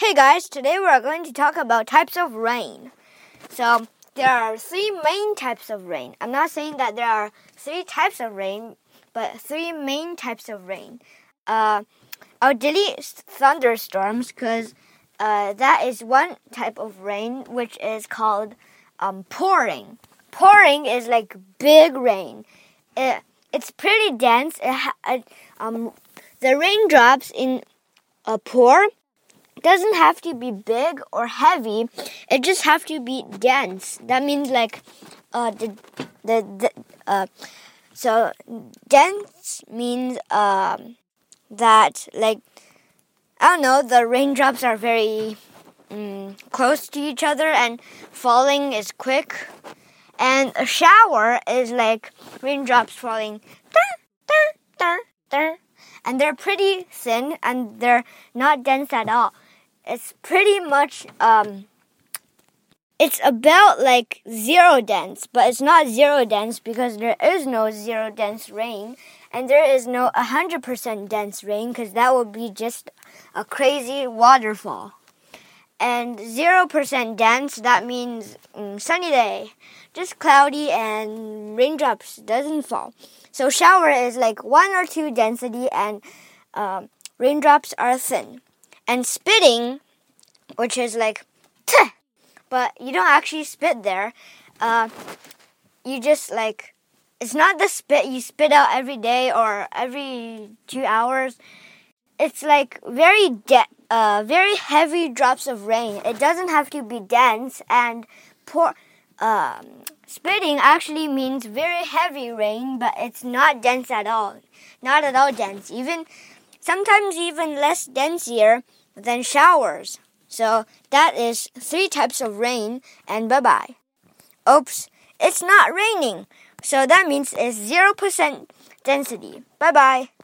Hey guys, today we are going to talk about types of rain. So, there are three main types of rain. I'm not saying that there are three types of rain, but three main types of rain. Uh, I'll delete thunderstorms because uh, that is one type of rain which is called um, pouring. Pouring is like big rain. It, it's pretty dense. It, it, um, the raindrops in a pour doesn't have to be big or heavy. It just have to be dense. That means like uh the the, the uh so dense means um that like I don't know the raindrops are very um, close to each other and falling is quick. And a shower is like raindrops falling and they're pretty thin and they're not dense at all it's pretty much um, it's about like zero dense, but it's not zero dense because there is no zero dense rain, and there is no 100% dense rain because that would be just a crazy waterfall. And 0% dense, that means um, sunny day, just cloudy and raindrops doesn't fall. So shower is like 1 or 2 density and uh, raindrops are thin and spitting, which is like, but you don't actually spit there. Uh, you just like, it's not the spit you spit out every day or every two hours. It's like very uh, very heavy drops of rain. It doesn't have to be dense and pour. Um, spitting actually means very heavy rain, but it's not dense at all. Not at all dense. Even sometimes even less denser than showers. So that is three types of rain and bye bye. Oops, it's not raining. So that means it's 0% density. Bye bye.